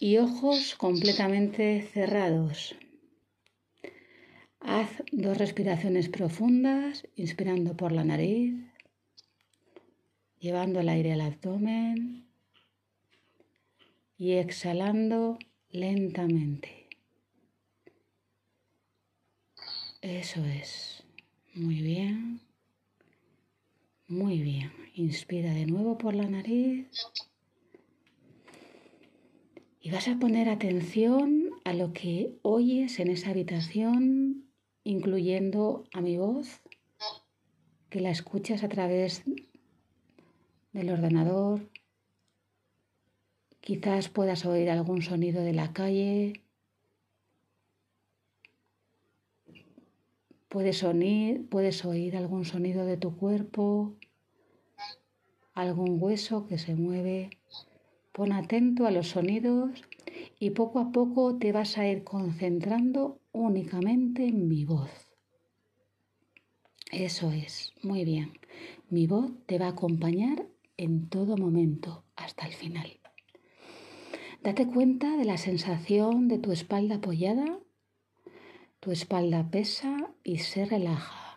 y ojos completamente cerrados. Haz dos respiraciones profundas, inspirando por la nariz, llevando el aire al abdomen y exhalando lentamente. Eso es. Muy bien. Muy bien. Inspira de nuevo por la nariz. Y vas a poner atención a lo que oyes en esa habitación, incluyendo a mi voz, que la escuchas a través del ordenador. Quizás puedas oír algún sonido de la calle. Puedes oír, puedes oír algún sonido de tu cuerpo, algún hueso que se mueve. Pon atento a los sonidos y poco a poco te vas a ir concentrando únicamente en mi voz. Eso es, muy bien. Mi voz te va a acompañar en todo momento hasta el final. Date cuenta de la sensación de tu espalda apoyada. Tu espalda pesa y se relaja.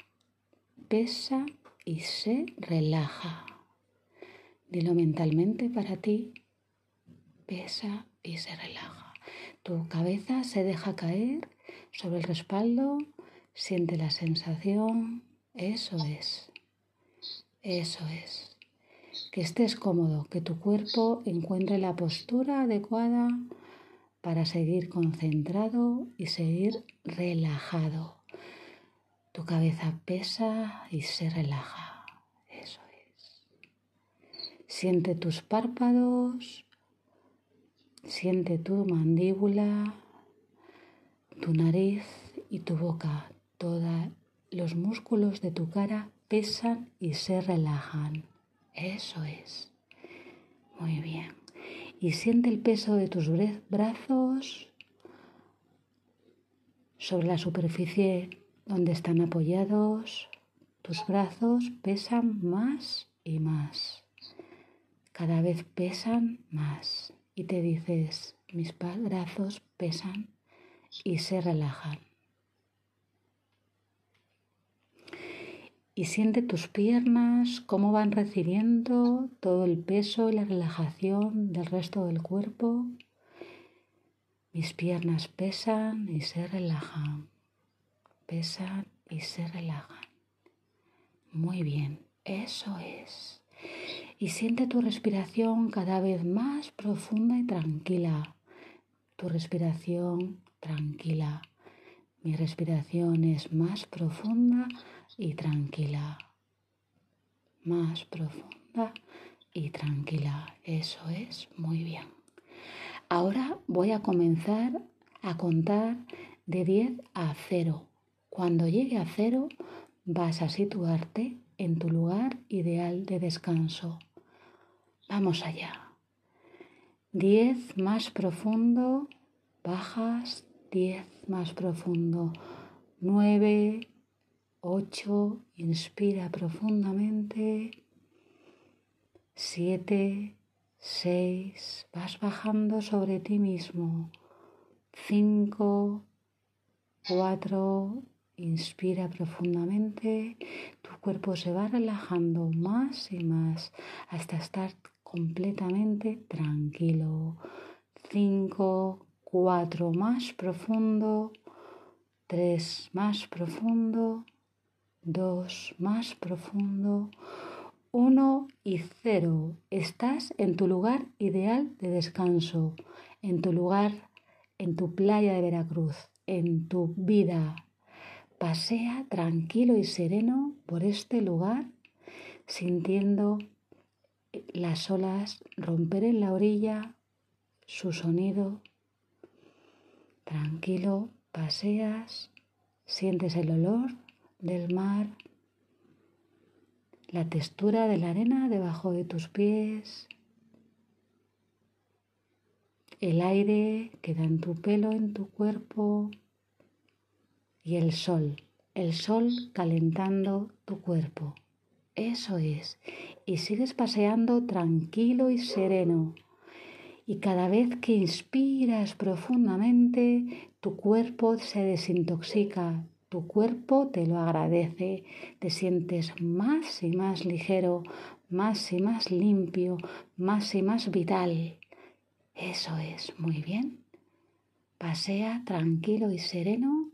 Pesa y se relaja. Dilo mentalmente para ti pesa y se relaja. Tu cabeza se deja caer sobre el respaldo, siente la sensación, eso es, eso es. Que estés cómodo, que tu cuerpo encuentre la postura adecuada para seguir concentrado y seguir relajado. Tu cabeza pesa y se relaja. Eso es. Siente tus párpados Siente tu mandíbula, tu nariz y tu boca. Todos los músculos de tu cara pesan y se relajan. Eso es. Muy bien. Y siente el peso de tus brazos sobre la superficie donde están apoyados. Tus brazos pesan más y más. Cada vez pesan más y te dices, mis brazos pesan y se relajan. Y siente tus piernas cómo van recibiendo todo el peso y la relajación del resto del cuerpo. Mis piernas pesan y se relajan. Pesan y se relajan. Muy bien, eso es y siente tu respiración cada vez más profunda y tranquila. Tu respiración tranquila. Mi respiración es más profunda y tranquila. Más profunda y tranquila. Eso es muy bien. Ahora voy a comenzar a contar de 10 a 0. Cuando llegue a 0 vas a situarte en tu lugar ideal de descanso. Vamos allá. Diez más profundo, bajas, diez más profundo, nueve, ocho, inspira profundamente, siete, seis, vas bajando sobre ti mismo, cinco, cuatro, Inspira profundamente, tu cuerpo se va relajando más y más hasta estar completamente tranquilo. Cinco, cuatro más profundo, tres más profundo, dos más profundo, uno y cero. Estás en tu lugar ideal de descanso, en tu lugar, en tu playa de Veracruz, en tu vida Pasea tranquilo y sereno por este lugar, sintiendo las olas romper en la orilla, su sonido. Tranquilo, paseas, sientes el olor del mar, la textura de la arena debajo de tus pies, el aire que da en tu pelo, en tu cuerpo y el sol, el sol calentando tu cuerpo. Eso es. Y sigues paseando tranquilo y sereno. Y cada vez que inspiras profundamente, tu cuerpo se desintoxica, tu cuerpo te lo agradece, te sientes más y más ligero, más y más limpio, más y más vital. Eso es, muy bien. Pasea tranquilo y sereno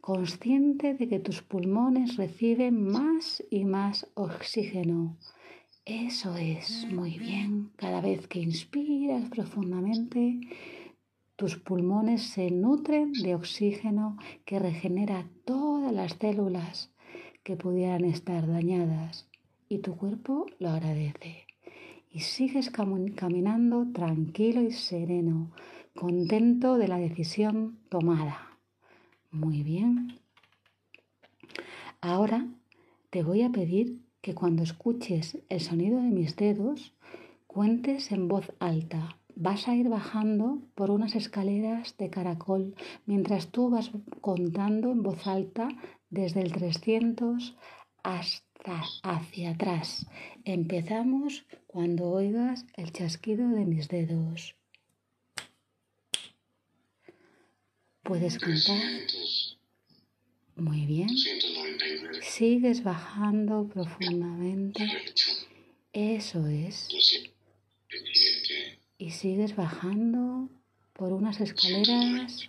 consciente de que tus pulmones reciben más y más oxígeno. Eso es, muy bien. Cada vez que inspiras profundamente, tus pulmones se nutren de oxígeno que regenera todas las células que pudieran estar dañadas y tu cuerpo lo agradece. Y sigues caminando tranquilo y sereno, contento de la decisión tomada. Muy bien. Ahora te voy a pedir que cuando escuches el sonido de mis dedos, cuentes en voz alta. Vas a ir bajando por unas escaleras de caracol mientras tú vas contando en voz alta desde el 300 hasta hacia atrás. Empezamos cuando oigas el chasquido de mis dedos. Puedes contar. Muy bien. Sigues bajando profundamente. Eso es. Y sigues bajando por unas escaleras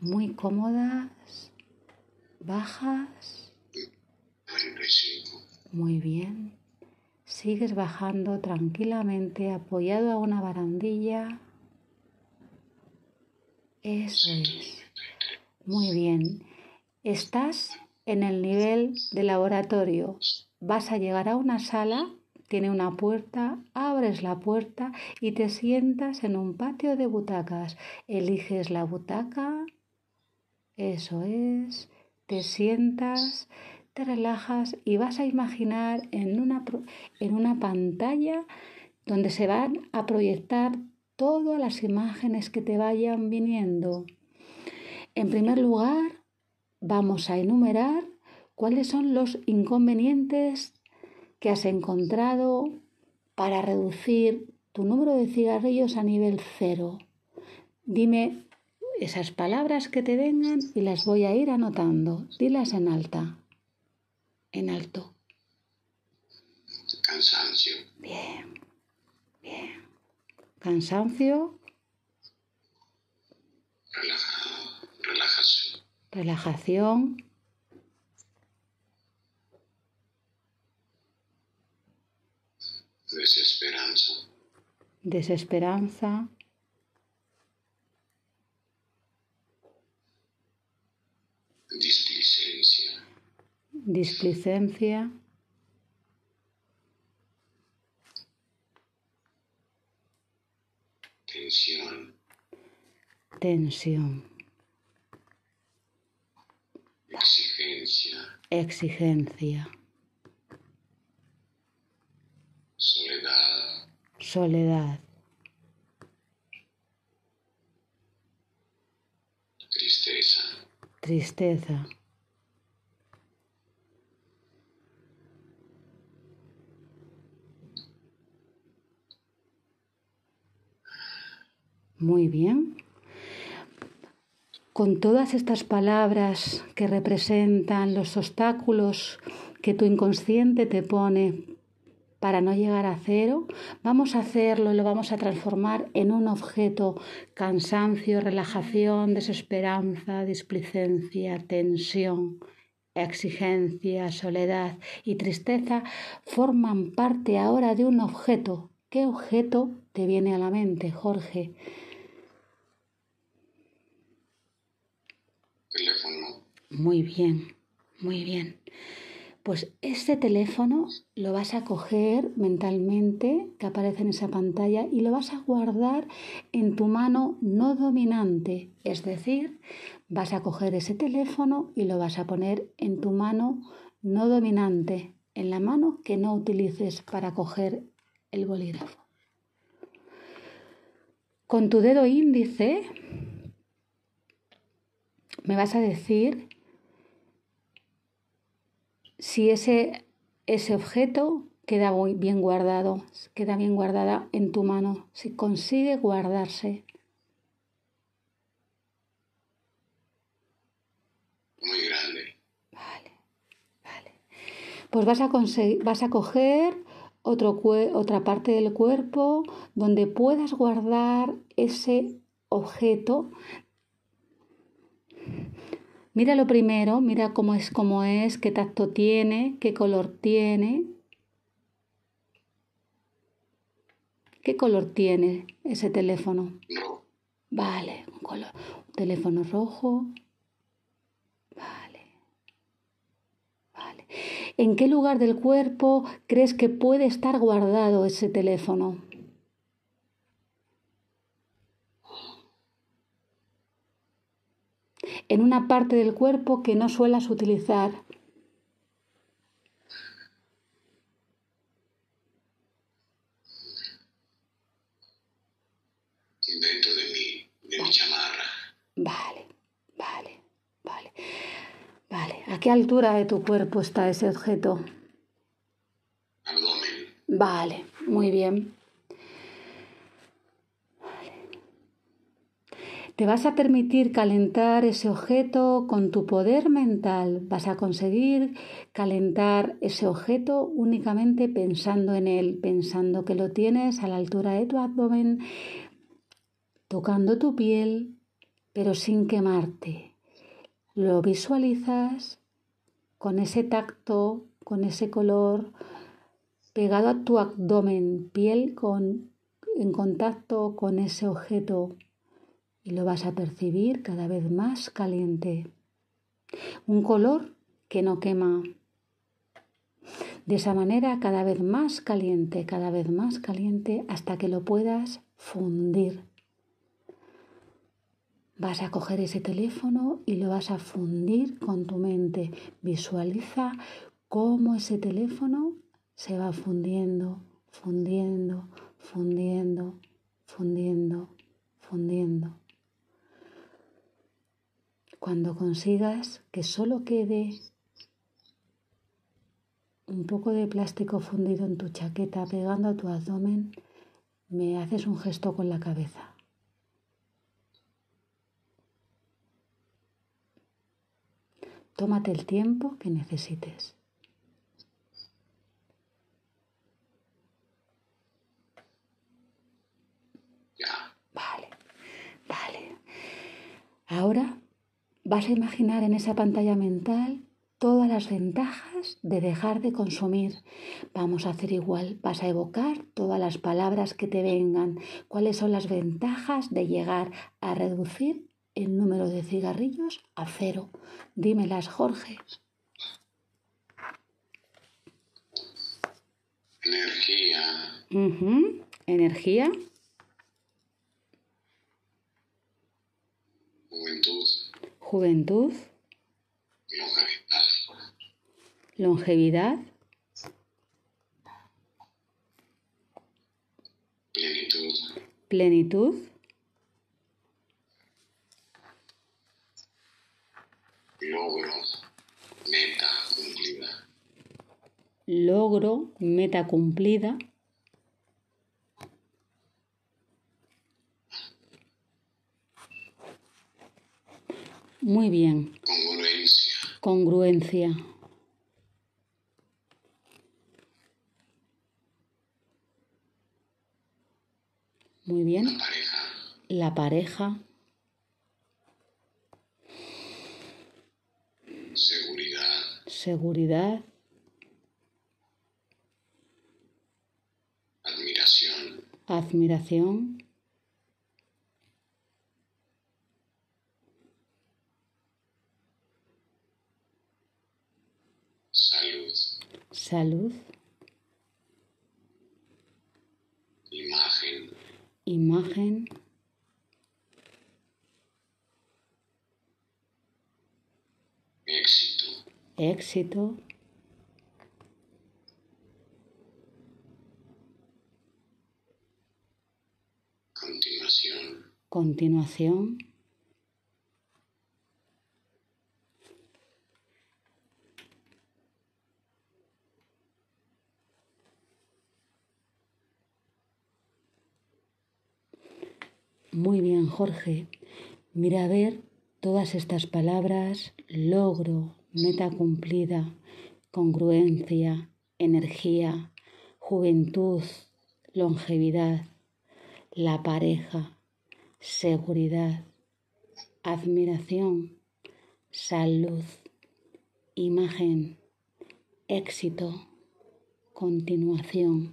muy cómodas, bajas. Muy bien. Sigues bajando tranquilamente apoyado a una barandilla. Eso es. Muy bien. Estás en el nivel de laboratorio. Vas a llegar a una sala, tiene una puerta, abres la puerta y te sientas en un patio de butacas. Eliges la butaca. Eso es. Te sientas, te relajas y vas a imaginar en una, en una pantalla donde se van a proyectar todas las imágenes que te vayan viniendo. En primer lugar, vamos a enumerar cuáles son los inconvenientes que has encontrado para reducir tu número de cigarrillos a nivel cero. Dime esas palabras que te vengan y las voy a ir anotando. Dilas en alta. En alto. Cansancio. Bien. Bien cansancio, relajación. relajación, desesperanza, desesperanza, displicencia, displicencia, tensión, tensión, exigencia, exigencia, soledad, tristeza, tristeza, Muy bien. Con todas estas palabras que representan los obstáculos que tu inconsciente te pone para no llegar a cero, vamos a hacerlo y lo vamos a transformar en un objeto. Cansancio, relajación, desesperanza, displicencia, tensión, exigencia, soledad y tristeza forman parte ahora de un objeto. ¿Qué objeto te viene a la mente, Jorge? teléfono. Muy bien, muy bien. Pues este teléfono lo vas a coger mentalmente, que aparece en esa pantalla, y lo vas a guardar en tu mano no dominante. Es decir, vas a coger ese teléfono y lo vas a poner en tu mano no dominante, en la mano que no utilices para coger el bolígrafo. Con tu dedo índice me vas a decir si ese ese objeto queda muy bien guardado, queda bien guardada en tu mano, si consigue guardarse. Muy grande. Vale, vale. Pues vas a, conseguir, vas a coger otro, otra parte del cuerpo donde puedas guardar ese objeto. Mira lo primero, mira cómo es, cómo es, qué tacto tiene, qué color tiene. ¿Qué color tiene ese teléfono? No. Vale, un color. Un teléfono rojo. Vale. Vale. ¿En qué lugar del cuerpo crees que puede estar guardado ese teléfono? En una parte del cuerpo que no suelas utilizar. Dentro de mí, de mi chamarra. Vale, vale, vale. Vale, ¿a qué altura de tu cuerpo está ese objeto? Abdomen. Vale, muy bien. Te vas a permitir calentar ese objeto con tu poder mental. Vas a conseguir calentar ese objeto únicamente pensando en él, pensando que lo tienes a la altura de tu abdomen, tocando tu piel, pero sin quemarte. Lo visualizas con ese tacto, con ese color, pegado a tu abdomen, piel con, en contacto con ese objeto y lo vas a percibir cada vez más caliente. Un color que no quema. De esa manera cada vez más caliente, cada vez más caliente hasta que lo puedas fundir. Vas a coger ese teléfono y lo vas a fundir con tu mente. Visualiza cómo ese teléfono se va fundiendo, fundiendo, fundiendo, fundiendo. Cuando consigas que solo quede un poco de plástico fundido en tu chaqueta pegando a tu abdomen, me haces un gesto con la cabeza. Tómate el tiempo que necesites. Ya. Vale, vale. Ahora Vas a imaginar en esa pantalla mental todas las ventajas de dejar de consumir. Vamos a hacer igual, vas a evocar todas las palabras que te vengan. ¿Cuáles son las ventajas de llegar a reducir el número de cigarrillos a cero? Dímelas, Jorge. Energía. Energía. Juventud. Juventud. Longevidad. Plenitud. Plenitud. Logro. Meta cumplida. Logro. Meta cumplida. Muy bien. Congruencia. Congruencia. Muy bien. La pareja. La pareja. Seguridad. Seguridad. Admiración. Admiración. Salud. Salud. Imagen. Imagen. Éxito. Éxito. Continuación. Continuación. Muy bien, Jorge. Mira a ver todas estas palabras, logro, meta cumplida, congruencia, energía, juventud, longevidad, la pareja, seguridad, admiración, salud, imagen, éxito, continuación.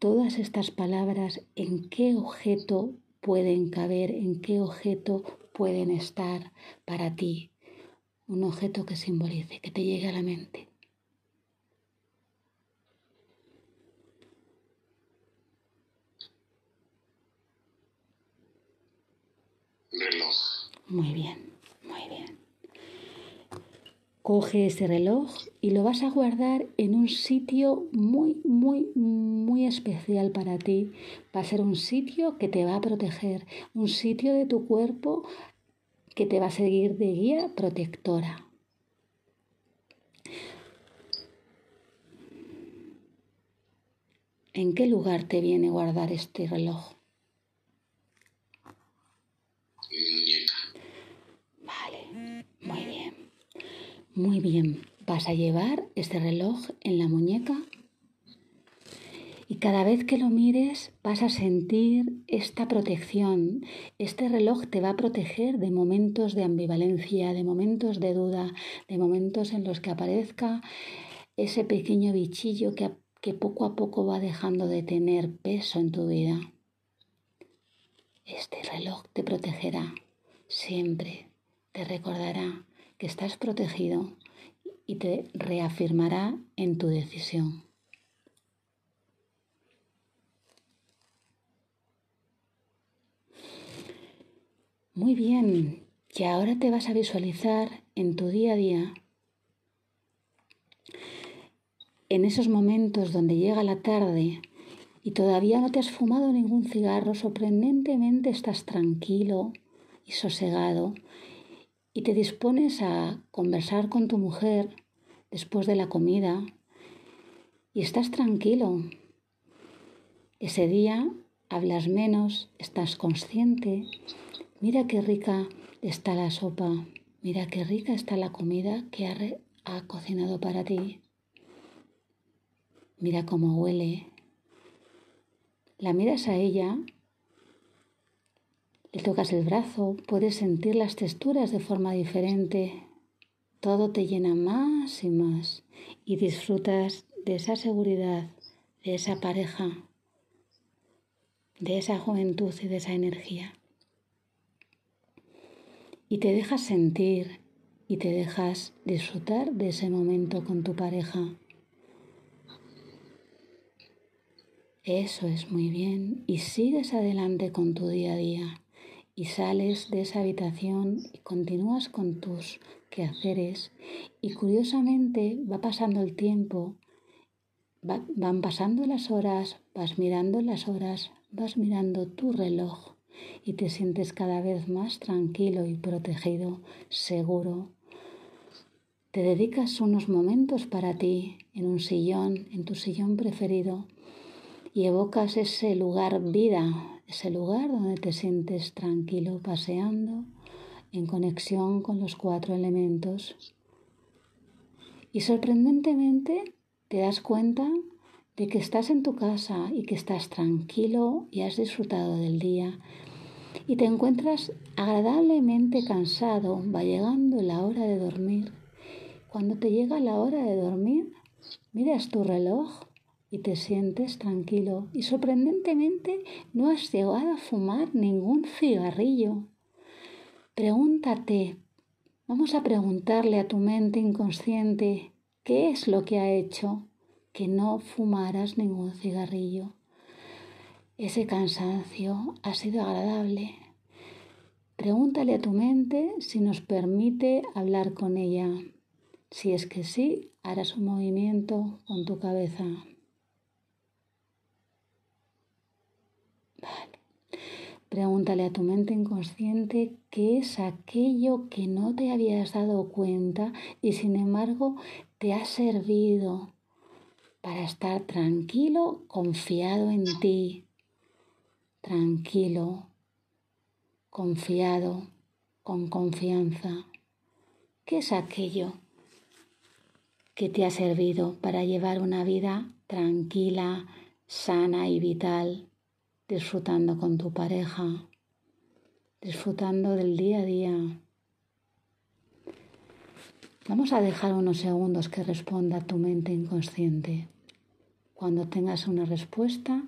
Todas estas palabras, ¿en qué objeto pueden caber? ¿En qué objeto pueden estar para ti? Un objeto que simbolice, que te llegue a la mente. reloj, Muy bien, muy bien. Coge ese reloj y lo vas a guardar en un sitio muy, muy, muy especial para ti. Va a ser un sitio que te va a proteger, un sitio de tu cuerpo que te va a seguir de guía protectora. ¿En qué lugar te viene guardar este reloj? mi muñeca, Vale, muy bien. Muy bien. Vas a llevar este reloj en la muñeca y cada vez que lo mires vas a sentir esta protección. Este reloj te va a proteger de momentos de ambivalencia, de momentos de duda, de momentos en los que aparezca ese pequeño bichillo que, que poco a poco va dejando de tener peso en tu vida. Este reloj te protegerá siempre, te recordará estás protegido y te reafirmará en tu decisión. Muy bien, y ahora te vas a visualizar en tu día a día, en esos momentos donde llega la tarde y todavía no te has fumado ningún cigarro, sorprendentemente estás tranquilo y sosegado y te dispones a conversar con tu mujer después de la comida y estás tranquilo. Ese día hablas menos, estás consciente. Mira qué rica está la sopa, mira qué rica está la comida que ha, ha cocinado para ti. Mira cómo huele. La miras a ella, tocas el brazo, puedes sentir las texturas de forma diferente. Todo te llena más y más y disfrutas de esa seguridad, de esa pareja, de esa juventud y de esa energía. Y te dejas sentir y te dejas disfrutar de ese momento con tu pareja. Eso es muy bien. Y sigues adelante con tu día a día. Y sales de esa habitación y continúas con tus quehaceres. Y curiosamente va pasando el tiempo, va- van pasando las horas, vas mirando las horas, vas mirando tu reloj y te sientes cada vez más tranquilo y protegido, seguro. Te dedicas unos momentos para ti en un sillón, en tu sillón preferido y evocas ese lugar vida, ese lugar donde te sientes tranquilo paseando en conexión con los cuatro elementos. Y sorprendentemente te das cuenta de que estás en tu casa y que estás tranquilo y has disfrutado del día y te encuentras agradablemente cansado, va llegando la hora de dormir. Cuando te llega la hora de dormir, miras tu reloj y te sientes tranquilo y sorprendentemente no has llegado a fumar ningún cigarrillo. Pregúntate, vamos a preguntarle a tu mente inconsciente qué es lo que ha hecho que no fumaras ningún cigarrillo. Ese cansancio ha sido agradable. Pregúntale a tu mente si nos permite hablar con ella. Si es que sí, harás un movimiento con tu cabeza. Pregúntale a tu mente inconsciente qué es aquello que no te habías dado cuenta y sin embargo te ha servido para estar tranquilo, confiado en ti, tranquilo, confiado, con confianza. ¿Qué es aquello que te ha servido para llevar una vida tranquila, sana y vital, disfrutando con tu pareja, disfrutando del día a día? Vamos a dejar unos segundos que responda tu mente inconsciente. Cuando tengas una respuesta,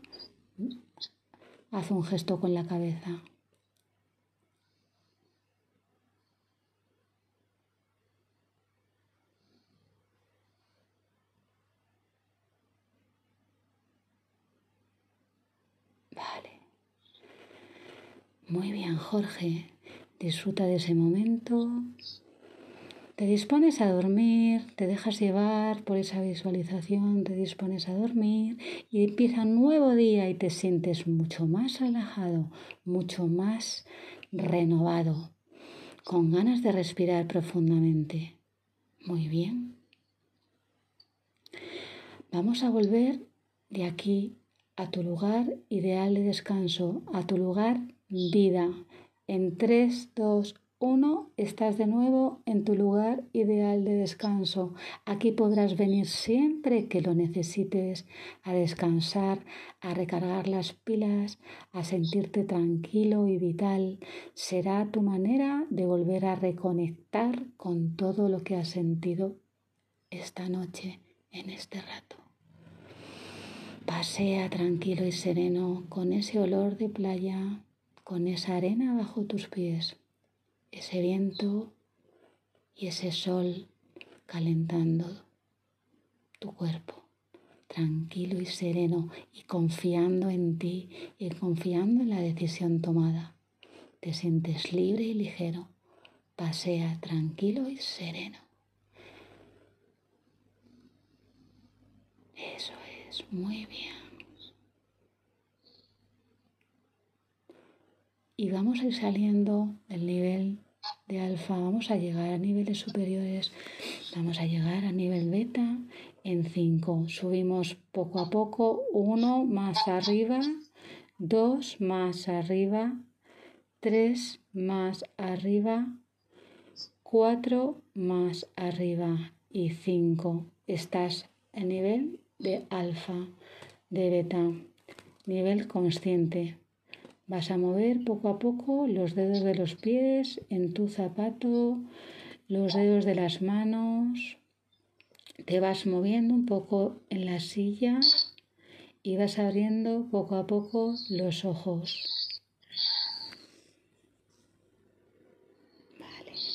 haz un gesto con la cabeza. Muy bien, Jorge. Disfruta de ese momento. Te dispones a dormir, te dejas llevar por esa visualización, te dispones a dormir y empieza un nuevo día y te sientes mucho más relajado, mucho más renovado, con ganas de respirar profundamente. Muy bien. Vamos a volver de aquí a tu lugar ideal de descanso, a tu lugar vida. En 3, 2, 1, estás de nuevo en tu lugar ideal de descanso. Aquí podrás venir siempre que lo necesites a descansar, a recargar las pilas, a sentirte tranquilo y vital. Será tu manera de volver a reconectar con todo lo que has sentido esta noche, en este rato. Pasea tranquilo y sereno con ese olor de playa, con esa arena bajo tus pies ese viento y ese sol calentando tu cuerpo, tranquilo y sereno y confiando en ti y confiando en la decisión tomada. Te sientes libre y ligero, pasea tranquilo y sereno. Eso es, muy bien. Y vamos a ir saliendo del nivel de alfa, vamos a llegar a niveles superiores, vamos a llegar a nivel beta en 5. Subimos poco a poco, 1 más arriba, 2 más arriba, 3 más arriba, 4 más arriba y 5. Estás en nivel de alfa, de beta, nivel consciente. Vas a mover poco a poco los dedos de los pies en tu zapato, los dedos de las manos. Te vas moviendo un poco en la silla y vas abriendo poco a poco los ojos.